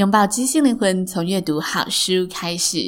拥抱知性灵魂，从阅读好书开始。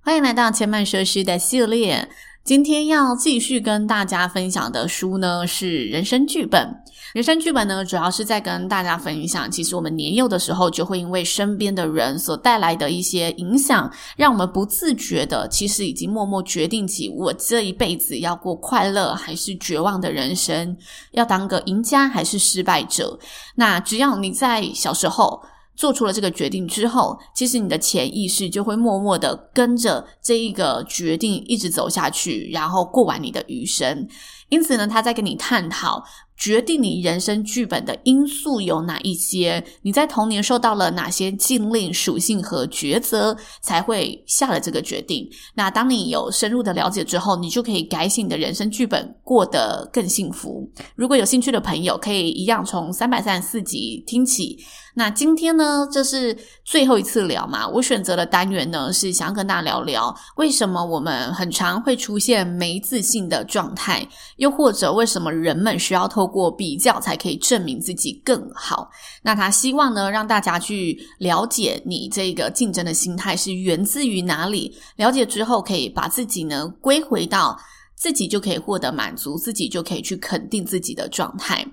欢迎来到千嫚说书的系列。今天要继续跟大家分享的书呢，是《人生剧本》。人生剧本呢，主要是在跟大家分享，其实我们年幼的时候，就会因为身边的人所带来的一些影响，让我们不自觉的，其实已经默默决定起我这一辈子要过快乐还是绝望的人生，要当个赢家还是失败者。那只要你在小时候，做出了这个决定之后，其实你的潜意识就会默默的跟着这一个决定一直走下去，然后过完你的余生。因此呢，他在跟你探讨。决定你人生剧本的因素有哪一些？你在童年受到了哪些禁令、属性和抉择，才会下了这个决定？那当你有深入的了解之后，你就可以改写你的人生剧本，过得更幸福。如果有兴趣的朋友，可以一样从三百三十四集听起。那今天呢，这是最后一次聊嘛？我选择的单元呢，是想要跟大家聊聊，为什么我们很常会出现没自信的状态，又或者为什么人们需要透过比较才可以证明自己更好。那他希望呢，让大家去了解你这个竞争的心态是源自于哪里。了解之后，可以把自己呢归回到自己就可以获得满足，自己就可以去肯定自己的状态。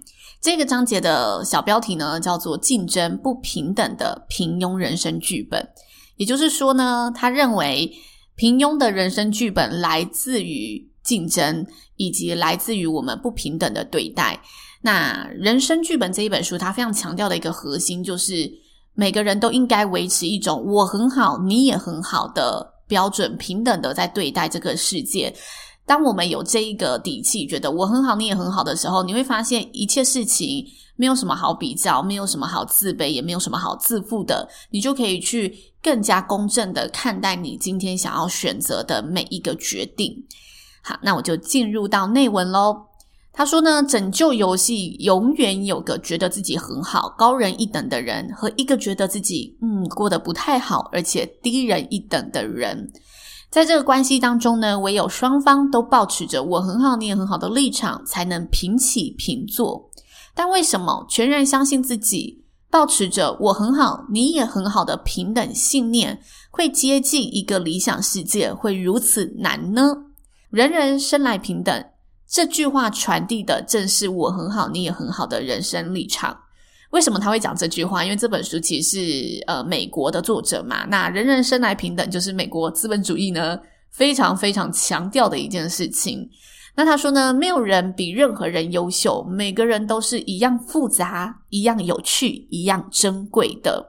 这个章节的小标题呢，叫做“竞争不平等的平庸人生剧本”。也就是说呢，他认为平庸的人生剧本来自于。竞争以及来自于我们不平等的对待。那人生剧本这一本书，它非常强调的一个核心，就是每个人都应该维持一种“我很好，你也很好”的标准，平等的在对待这个世界。当我们有这一个底气，觉得我很好，你也很好的时候，你会发现一切事情没有什么好比较，没有什么好自卑，也没有什么好自负的。你就可以去更加公正的看待你今天想要选择的每一个决定。好，那我就进入到内文喽。他说呢，拯救游戏永远有个觉得自己很好、高人一等的人，和一个觉得自己嗯过得不太好，而且低人一等的人。在这个关系当中呢，唯有双方都保持着我很好，你也很好的立场，才能平起平坐。但为什么全然相信自己，保持着我很好，你也很好的平等信念，会接近一个理想世界，会如此难呢？人人生来平等，这句话传递的正是我很好，你也很好的人生立场。为什么他会讲这句话？因为这本书其实是呃美国的作者嘛。那人人生来平等，就是美国资本主义呢非常非常强调的一件事情。那他说呢，没有人比任何人优秀，每个人都是一样复杂、一样有趣、一样珍贵的。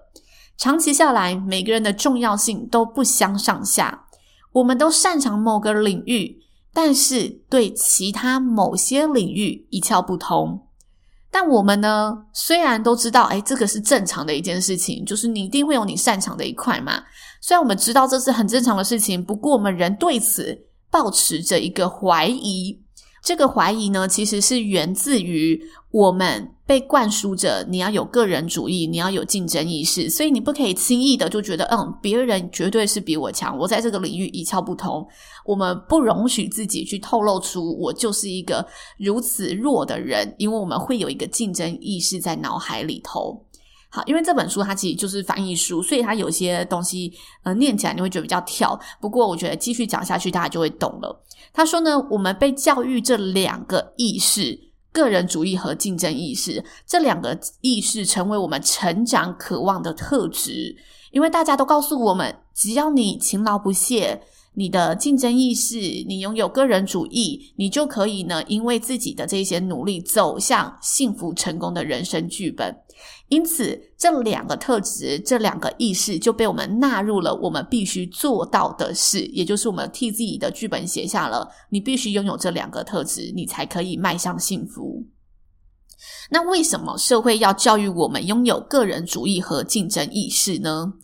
长期下来，每个人的重要性都不相上下。我们都擅长某个领域。但是对其他某些领域一窍不通，但我们呢，虽然都知道，哎，这个是正常的一件事情，就是你一定会有你擅长的一块嘛。虽然我们知道这是很正常的事情，不过我们仍对此抱持着一个怀疑。这个怀疑呢，其实是源自于我们被灌输着你要有个人主义，你要有竞争意识，所以你不可以轻易的就觉得，嗯，别人绝对是比我强，我在这个领域一窍不通。我们不容许自己去透露出我就是一个如此弱的人，因为我们会有一个竞争意识在脑海里头。好，因为这本书它其实就是翻译书，所以它有些东西呃念起来你会觉得比较跳。不过我觉得继续讲下去，大家就会懂了。他说呢，我们被教育这两个意识，个人主义和竞争意识，这两个意识成为我们成长渴望的特质。因为大家都告诉我们，只要你勤劳不懈，你的竞争意识，你拥有个人主义，你就可以呢，因为自己的这些努力，走向幸福成功的人生剧本。因此，这两个特质，这两个意识就被我们纳入了我们必须做到的事，也就是我们替自己的剧本写下了，你必须拥有这两个特质，你才可以迈向幸福。那为什么社会要教育我们拥有个人主义和竞争意识呢？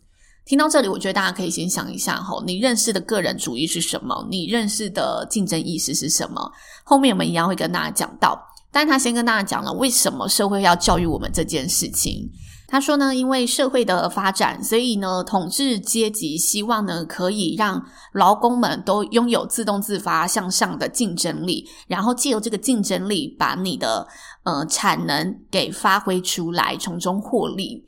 听到这里，我觉得大家可以先想一下哈，你认识的个人主义是什么？你认识的竞争意识是什么？后面我们一样会跟大家讲到。但他先跟大家讲了为什么社会要教育我们这件事情。他说呢，因为社会的发展，所以呢，统治阶级希望呢，可以让劳工们都拥有自动自发向上的竞争力，然后借由这个竞争力，把你的呃产能给发挥出来，从中获利。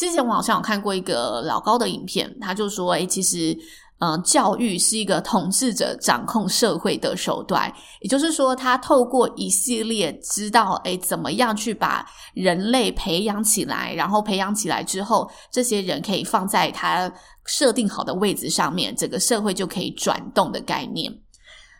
之前我好像有看过一个老高的影片，他就说，诶，其实。嗯，教育是一个统治者掌控社会的手段，也就是说，他透过一系列知道，诶，怎么样去把人类培养起来，然后培养起来之后，这些人可以放在他设定好的位置上面，整个社会就可以转动的概念。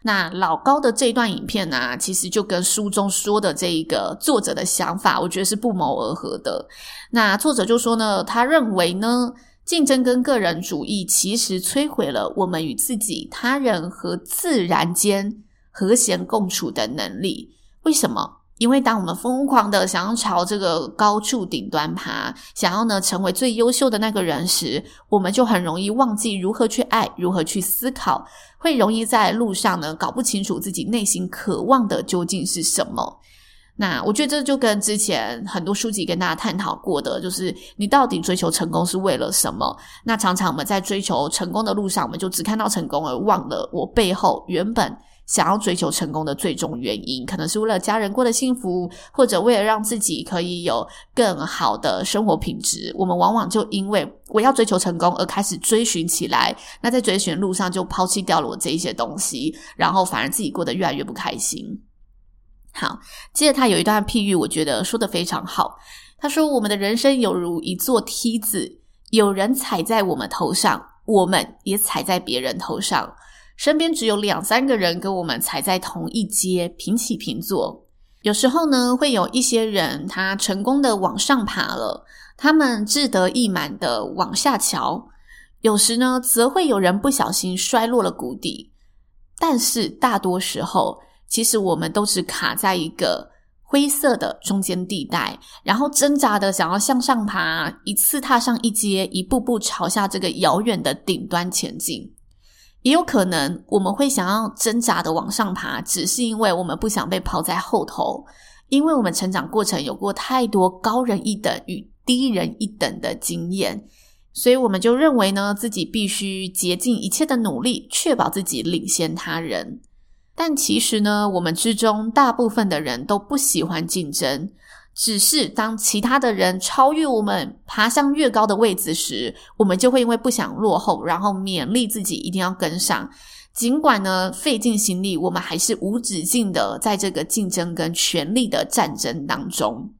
那老高的这段影片呢，其实就跟书中说的这一个作者的想法，我觉得是不谋而合的。那作者就说呢，他认为呢。竞争跟个人主义其实摧毁了我们与自己、他人和自然间和谐共处的能力。为什么？因为当我们疯狂的想要朝这个高处顶端爬，想要呢成为最优秀的那个人时，我们就很容易忘记如何去爱，如何去思考，会容易在路上呢搞不清楚自己内心渴望的究竟是什么。那我觉得这就跟之前很多书籍跟大家探讨过的，就是你到底追求成功是为了什么？那常常我们在追求成功的路上，我们就只看到成功，而忘了我背后原本想要追求成功的最终原因，可能是为了家人过得幸福，或者为了让自己可以有更好的生活品质。我们往往就因为我要追求成功而开始追寻起来，那在追寻路上就抛弃掉了我这一些东西，然后反而自己过得越来越不开心。好，接着他有一段譬喻，我觉得说得非常好。他说：“我们的人生犹如一座梯子，有人踩在我们头上，我们也踩在别人头上。身边只有两三个人跟我们踩在同一阶，平起平坐。有时候呢，会有一些人他成功的往上爬了，他们志得意满的往下瞧；有时呢，则会有人不小心摔落了谷底。但是大多时候，其实我们都是卡在一个灰色的中间地带，然后挣扎的想要向上爬，一次踏上一阶，一步步朝下这个遥远的顶端前进。也有可能我们会想要挣扎的往上爬，只是因为我们不想被抛在后头，因为我们成长过程有过太多高人一等与低人一等的经验，所以我们就认为呢，自己必须竭尽一切的努力，确保自己领先他人。但其实呢，我们之中大部分的人都不喜欢竞争，只是当其他的人超越我们，爬向越高的位置时，我们就会因为不想落后，然后勉励自己一定要跟上。尽管呢，费尽心力，我们还是无止境的在这个竞争跟权力的战争当中。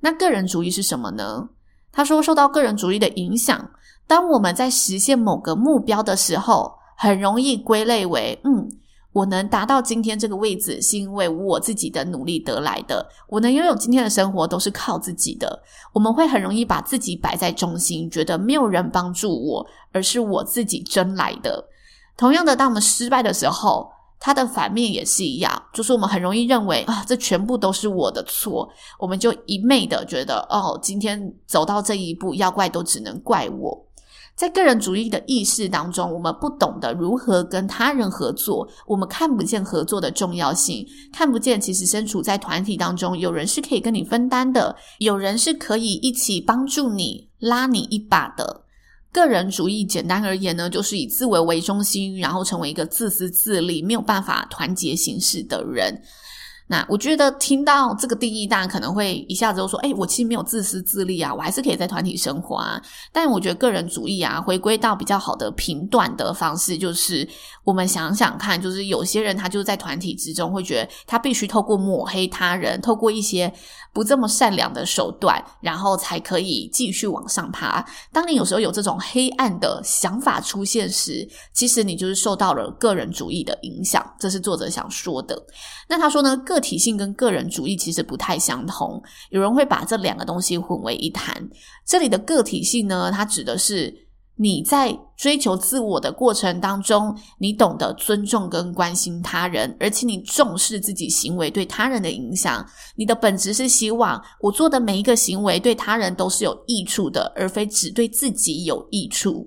那个人主义是什么呢？他说，受到个人主义的影响，当我们在实现某个目标的时候，很容易归类为嗯。我能达到今天这个位置，是因为我自己的努力得来的。我能拥有今天的生活，都是靠自己的。我们会很容易把自己摆在中心，觉得没有人帮助我，而是我自己争来的。同样的，当我们失败的时候，它的反面也是一样，就是我们很容易认为啊，这全部都是我的错。我们就一昧的觉得，哦，今天走到这一步，要怪都只能怪我。在个人主义的意识当中，我们不懂得如何跟他人合作，我们看不见合作的重要性，看不见其实身处在团体当中，有人是可以跟你分担的，有人是可以一起帮助你、拉你一把的。个人主义简单而言呢，就是以自我为中心，然后成为一个自私自利、没有办法团结行事的人。那我觉得听到这个定义，大家可能会一下子就说：“哎，我其实没有自私自利啊，我还是可以在团体生活啊。”但我觉得个人主义啊，回归到比较好的评断的方式，就是我们想想看，就是有些人他就是在团体之中会觉得他必须透过抹黑他人，透过一些不这么善良的手段，然后才可以继续往上爬。当你有时候有这种黑暗的想法出现时，其实你就是受到了个人主义的影响。这是作者想说的。那他说呢，个体性跟个人主义其实不太相同，有人会把这两个东西混为一谈。这里的个体性呢，它指的是你在追求自我的过程当中，你懂得尊重跟关心他人，而且你重视自己行为对他人的影响。你的本质是希望我做的每一个行为对他人都是有益处的，而非只对自己有益处。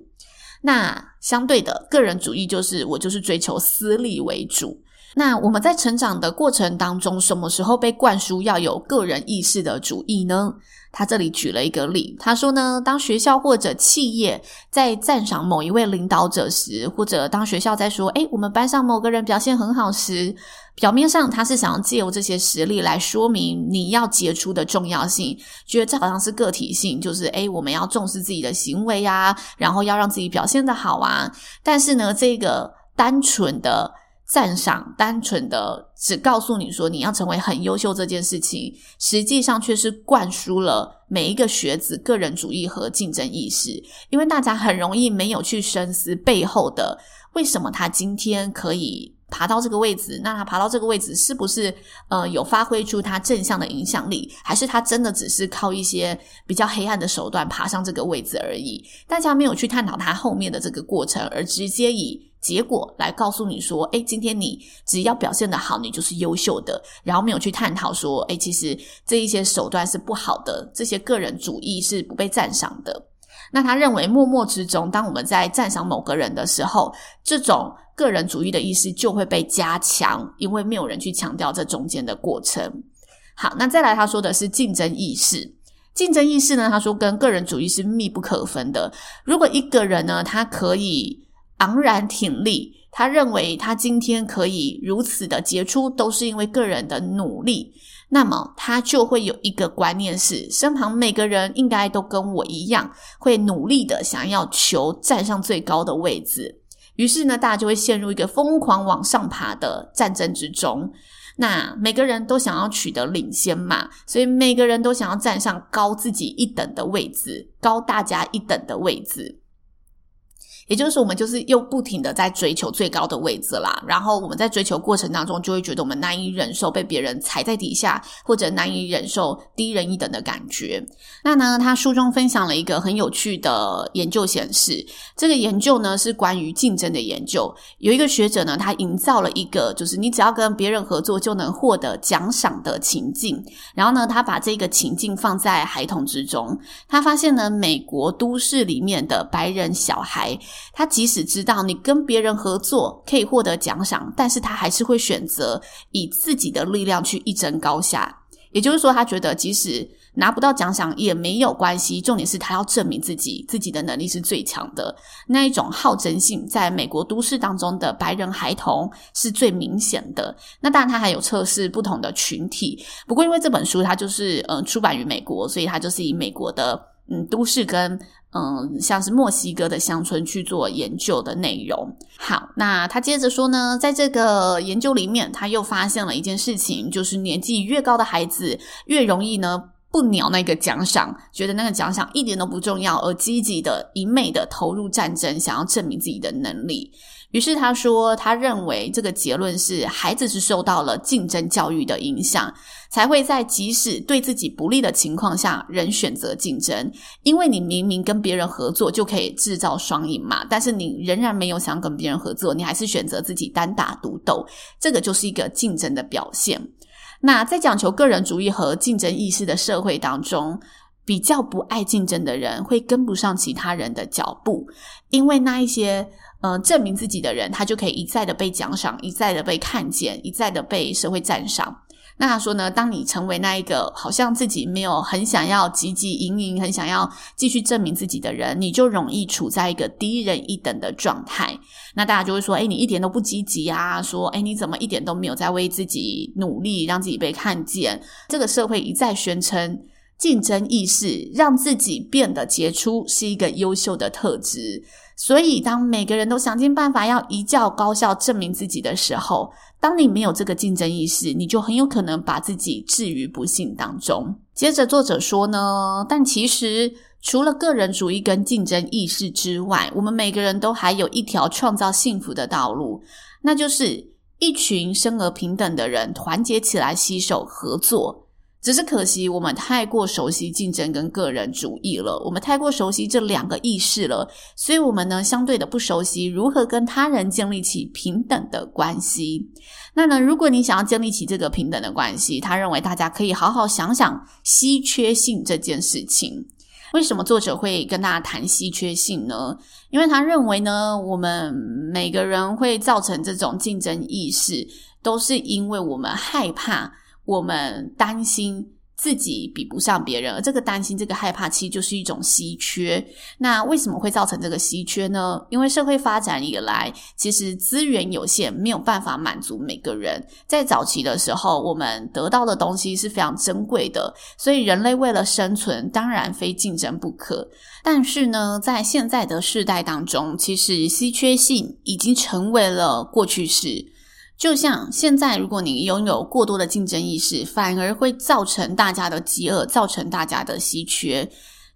那相对的，个人主义就是我就是追求私利为主。那我们在成长的过程当中，什么时候被灌输要有个人意识的主义呢？他这里举了一个例，他说呢，当学校或者企业在赞赏某一位领导者时，或者当学校在说，诶，我们班上某个人表现很好时，表面上他是想要借由这些实例来说明你要杰出的重要性，觉得这好像是个体性，就是诶，我们要重视自己的行为啊，然后要让自己表现得好啊。但是呢，这个单纯的。赞赏单纯的只告诉你说你要成为很优秀这件事情，实际上却是灌输了每一个学子个人主义和竞争意识。因为大家很容易没有去深思背后的为什么他今天可以爬到这个位置，那他爬到这个位置是不是呃有发挥出他正向的影响力，还是他真的只是靠一些比较黑暗的手段爬上这个位置而已？大家没有去探讨他后面的这个过程，而直接以。结果来告诉你说，诶，今天你只要表现得好，你就是优秀的。然后没有去探讨说，诶，其实这一些手段是不好的，这些个人主义是不被赞赏的。那他认为，默默之中，当我们在赞赏某个人的时候，这种个人主义的意识就会被加强，因为没有人去强调这中间的过程。好，那再来他说的是竞争意识。竞争意识呢，他说跟个人主义是密不可分的。如果一个人呢，他可以。昂然挺立，他认为他今天可以如此的杰出，都是因为个人的努力。那么他就会有一个观念是，身旁每个人应该都跟我一样，会努力的想要求站上最高的位置。于是呢，大家就会陷入一个疯狂往上爬的战争之中。那每个人都想要取得领先嘛，所以每个人都想要站上高自己一等的位置，高大家一等的位置。也就是，我们就是又不停的在追求最高的位置啦。然后我们在追求过程当中，就会觉得我们难以忍受被别人踩在底下，或者难以忍受低人一等的感觉。那呢，他书中分享了一个很有趣的研究显示，这个研究呢是关于竞争的研究。有一个学者呢，他营造了一个就是你只要跟别人合作就能获得奖赏的情境。然后呢，他把这个情境放在孩童之中，他发现呢，美国都市里面的白人小孩。他即使知道你跟别人合作可以获得奖赏，但是他还是会选择以自己的力量去一争高下。也就是说，他觉得即使拿不到奖赏也没有关系，重点是他要证明自己，自己的能力是最强的。那一种好争性，在美国都市当中的白人孩童是最明显的。那当然，他还有测试不同的群体。不过，因为这本书它就是嗯出版于美国，所以它就是以美国的嗯都市跟。嗯，像是墨西哥的乡村去做研究的内容。好，那他接着说呢，在这个研究里面，他又发现了一件事情，就是年纪越高的孩子越容易呢不鸟那个奖赏，觉得那个奖赏一点都不重要，而积极的一昧的投入战争，想要证明自己的能力。于是他说，他认为这个结论是孩子是受到了竞争教育的影响，才会在即使对自己不利的情况下仍选择竞争。因为你明明跟别人合作就可以制造双赢嘛，但是你仍然没有想跟别人合作，你还是选择自己单打独斗，这个就是一个竞争的表现。那在讲求个人主义和竞争意识的社会当中，比较不爱竞争的人会跟不上其他人的脚步，因为那一些。嗯、呃，证明自己的人，他就可以一再的被奖赏，一再的被看见，一再的被社会赞赏。那他说呢，当你成为那一个好像自己没有很想要汲汲营营、很想要继续证明自己的人，你就容易处在一个低人一等的状态。那大家就会说，诶，你一点都不积极啊！说，诶，你怎么一点都没有在为自己努力，让自己被看见？这个社会一再宣称竞争意识让自己变得杰出是一个优秀的特质。所以，当每个人都想尽办法要一较高下证明自己的时候，当你没有这个竞争意识，你就很有可能把自己置于不幸当中。接着，作者说呢，但其实除了个人主义跟竞争意识之外，我们每个人都还有一条创造幸福的道路，那就是一群生而平等的人团结起来，携手合作。只是可惜，我们太过熟悉竞争跟个人主义了，我们太过熟悉这两个意识了，所以我们呢，相对的不熟悉如何跟他人建立起平等的关系。那呢，如果你想要建立起这个平等的关系，他认为大家可以好好想想稀缺性这件事情。为什么作者会跟大家谈稀缺性呢？因为他认为呢，我们每个人会造成这种竞争意识，都是因为我们害怕。我们担心自己比不上别人，而这个担心、这个害怕，其实就是一种稀缺。那为什么会造成这个稀缺呢？因为社会发展以来，其实资源有限，没有办法满足每个人。在早期的时候，我们得到的东西是非常珍贵的，所以人类为了生存，当然非竞争不可。但是呢，在现在的世代当中，其实稀缺性已经成为了过去式。就像现在，如果你拥有过多的竞争意识，反而会造成大家的饥饿，造成大家的稀缺。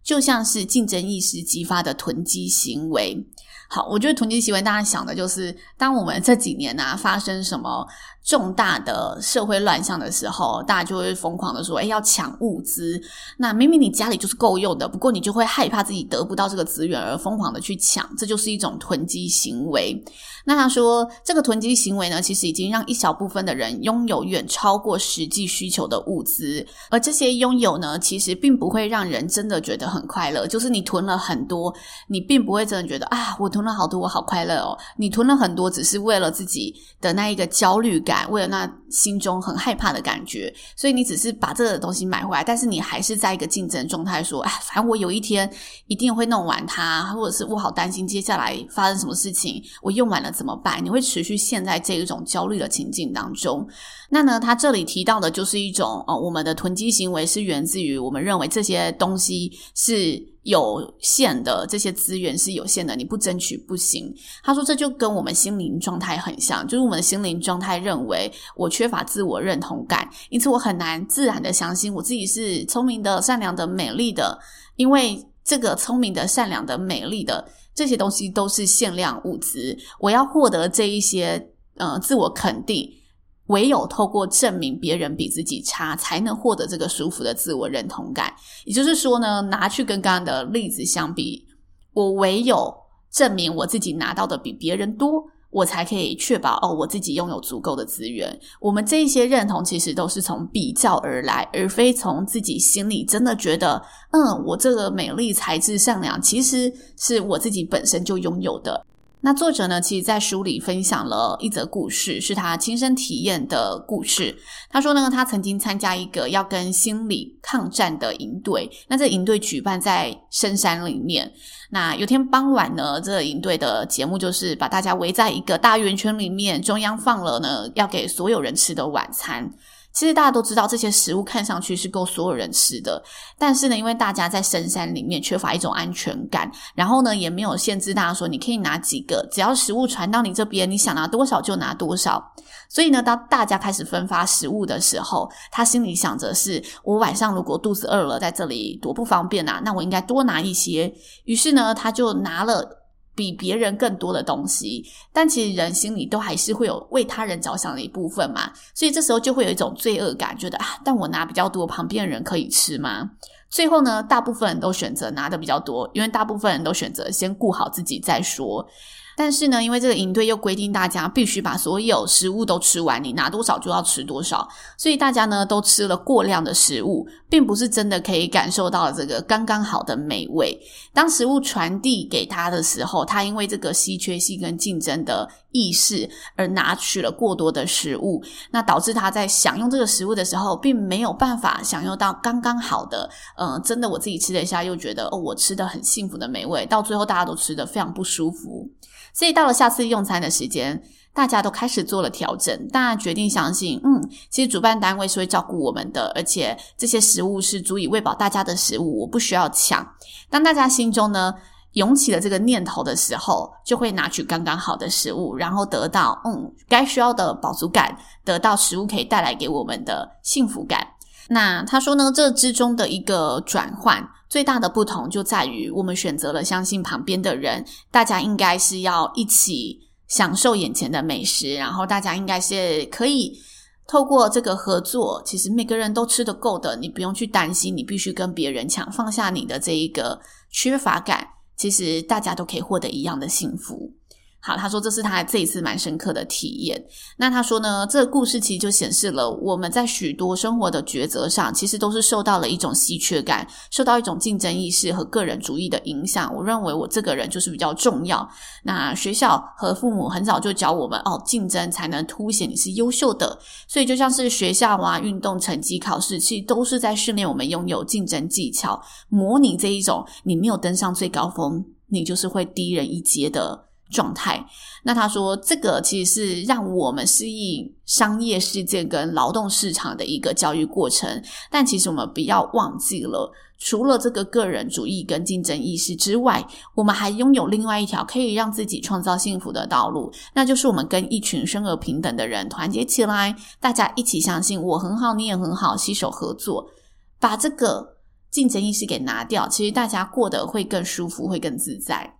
就像是竞争意识激发的囤积行为。好，我觉得囤积行为，大家想的就是，当我们这几年啊发生什么重大的社会乱象的时候，大家就会疯狂的说：“哎，要抢物资。”那明明你家里就是够用的，不过你就会害怕自己得不到这个资源而疯狂的去抢，这就是一种囤积行为。那他说，这个囤积行为呢，其实已经让一小部分的人拥有远超过实际需求的物资，而这些拥有呢，其实并不会让人真的觉得很快乐。就是你囤了很多，你并不会真的觉得啊，我囤了好多，我好快乐哦。你囤了很多，只是为了自己的那一个焦虑感。为了那心中很害怕的感觉，所以你只是把这个东西买回来，但是你还是在一个竞争状态，说：“哎，反正我有一天一定会弄完它，或者是我好担心接下来发生什么事情，我用完了怎么办？”你会持续陷在这一种焦虑的情境当中。那呢，他这里提到的就是一种哦，我们的囤积行为是源自于我们认为这些东西是。有限的这些资源是有限的，你不争取不行。他说，这就跟我们心灵状态很像，就是我们心灵状态认为我缺乏自我认同感，因此我很难自然的相信我自己是聪明的、善良的、美丽的，因为这个聪明的、善良的、美丽的这些东西都是限量物资，我要获得这一些呃自我肯定。唯有透过证明别人比自己差，才能获得这个舒服的自我认同感。也就是说呢，拿去跟刚刚的例子相比，我唯有证明我自己拿到的比别人多，我才可以确保哦，我自己拥有足够的资源。我们这一些认同其实都是从比较而来，而非从自己心里真的觉得，嗯，我这个美丽、才智、善良，其实是我自己本身就拥有的。那作者呢，其实在书里分享了一则故事，是他亲身体验的故事。他说呢，他曾经参加一个要跟心理抗战的营队。那这营队举办在深山里面。那有天傍晚呢，这个营队的节目就是把大家围在一个大圆圈里面，中央放了呢要给所有人吃的晚餐。其实大家都知道，这些食物看上去是够所有人吃的，但是呢，因为大家在深山里面缺乏一种安全感，然后呢，也没有限制大家说你可以拿几个，只要食物传到你这边，你想拿多少就拿多少。所以呢，当大家开始分发食物的时候，他心里想着是：我晚上如果肚子饿了，在这里多不方便啊，那我应该多拿一些。于是呢，他就拿了。比别人更多的东西，但其实人心里都还是会有为他人着想的一部分嘛，所以这时候就会有一种罪恶感，觉得啊，但我拿比较多，旁边的人可以吃吗？最后呢，大部分人都选择拿的比较多，因为大部分人都选择先顾好自己再说。但是呢，因为这个营队又规定大家必须把所有食物都吃完，你拿多少就要吃多少，所以大家呢都吃了过量的食物，并不是真的可以感受到这个刚刚好的美味。当食物传递给他的时候，他因为这个稀缺性跟竞争的意识而拿取了过多的食物，那导致他在享用这个食物的时候，并没有办法享用到刚刚好的，嗯、真的我自己吃了一下，又觉得哦，我吃的很幸福的美味，到最后大家都吃得非常不舒服。所以到了下次用餐的时间，大家都开始做了调整，大家决定相信，嗯，其实主办单位是会照顾我们的，而且这些食物是足以喂饱大家的食物，我不需要抢。当大家心中呢，涌起了这个念头的时候，就会拿取刚刚好的食物，然后得到嗯该需要的饱足感，得到食物可以带来给我们的幸福感。那他说呢，这之中的一个转换，最大的不同就在于我们选择了相信旁边的人，大家应该是要一起享受眼前的美食，然后大家应该是可以透过这个合作，其实每个人都吃得够的，你不用去担心，你必须跟别人抢，放下你的这一个缺乏感。其实大家都可以获得一样的幸福。好，他说这是他这一次蛮深刻的体验。那他说呢，这个故事其实就显示了我们在许多生活的抉择上，其实都是受到了一种稀缺感，受到一种竞争意识和个人主义的影响。我认为我这个人就是比较重要。那学校和父母很早就教我们，哦，竞争才能凸显你是优秀的。所以就像是学校啊、运动成绩、考试，其实都是在训练我们拥有竞争技巧，模拟这一种你没有登上最高峰，你就是会低人一阶的状态，那他说这个其实是让我们适应商业世界跟劳动市场的一个教育过程，但其实我们不要忘记了，除了这个个人主义跟竞争意识之外，我们还拥有另外一条可以让自己创造幸福的道路，那就是我们跟一群生而平等的人团结起来，大家一起相信我很好，你也很好，携手合作，把这个竞争意识给拿掉，其实大家过得会更舒服，会更自在。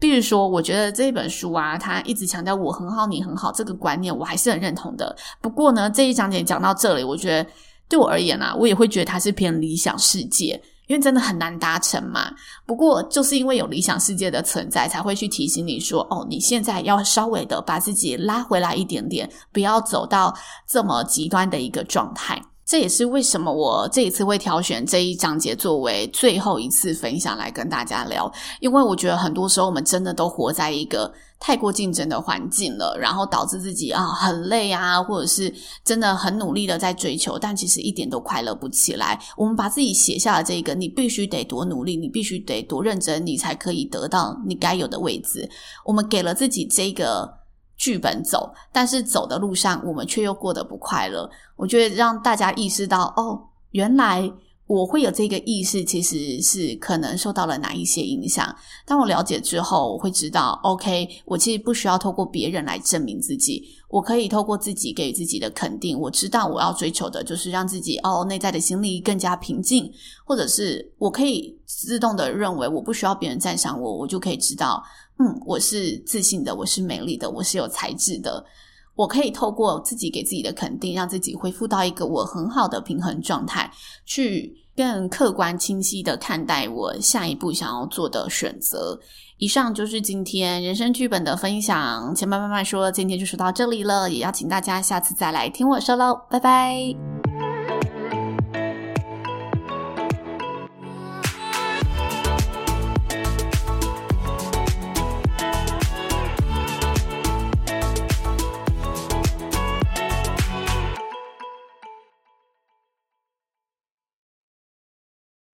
比如说，我觉得这本书啊，它一直强调我很好，你很好这个观念，我还是很认同的。不过呢，这一章节讲到这里，我觉得对我而言啊，我也会觉得它是偏理想世界，因为真的很难达成嘛。不过就是因为有理想世界的存在，才会去提醒你说，哦，你现在要稍微的把自己拉回来一点点，不要走到这么极端的一个状态。这也是为什么我这一次会挑选这一章节作为最后一次分享来跟大家聊，因为我觉得很多时候我们真的都活在一个太过竞争的环境了，然后导致自己啊很累啊，或者是真的很努力的在追求，但其实一点都快乐不起来。我们把自己写下了这个，你必须得多努力，你必须得多认真，你才可以得到你该有的位置。我们给了自己这个。剧本走，但是走的路上，我们却又过得不快乐。我觉得让大家意识到，哦，原来我会有这个意识，其实是可能受到了哪一些影响。当我了解之后，我会知道，OK，我其实不需要透过别人来证明自己，我可以透过自己给自己的肯定。我知道我要追求的就是让自己哦，内在的心力更加平静，或者是我可以自动的认为，我不需要别人赞赏我，我就可以知道。嗯，我是自信的，我是美丽的，我是有才智的。我可以透过自己给自己的肯定，让自己恢复到一个我很好的平衡状态，去更客观清晰的看待我下一步想要做的选择。以上就是今天人生剧本的分享。前半慢慢说，今天就说到这里了，也邀请大家下次再来听我说喽，拜拜。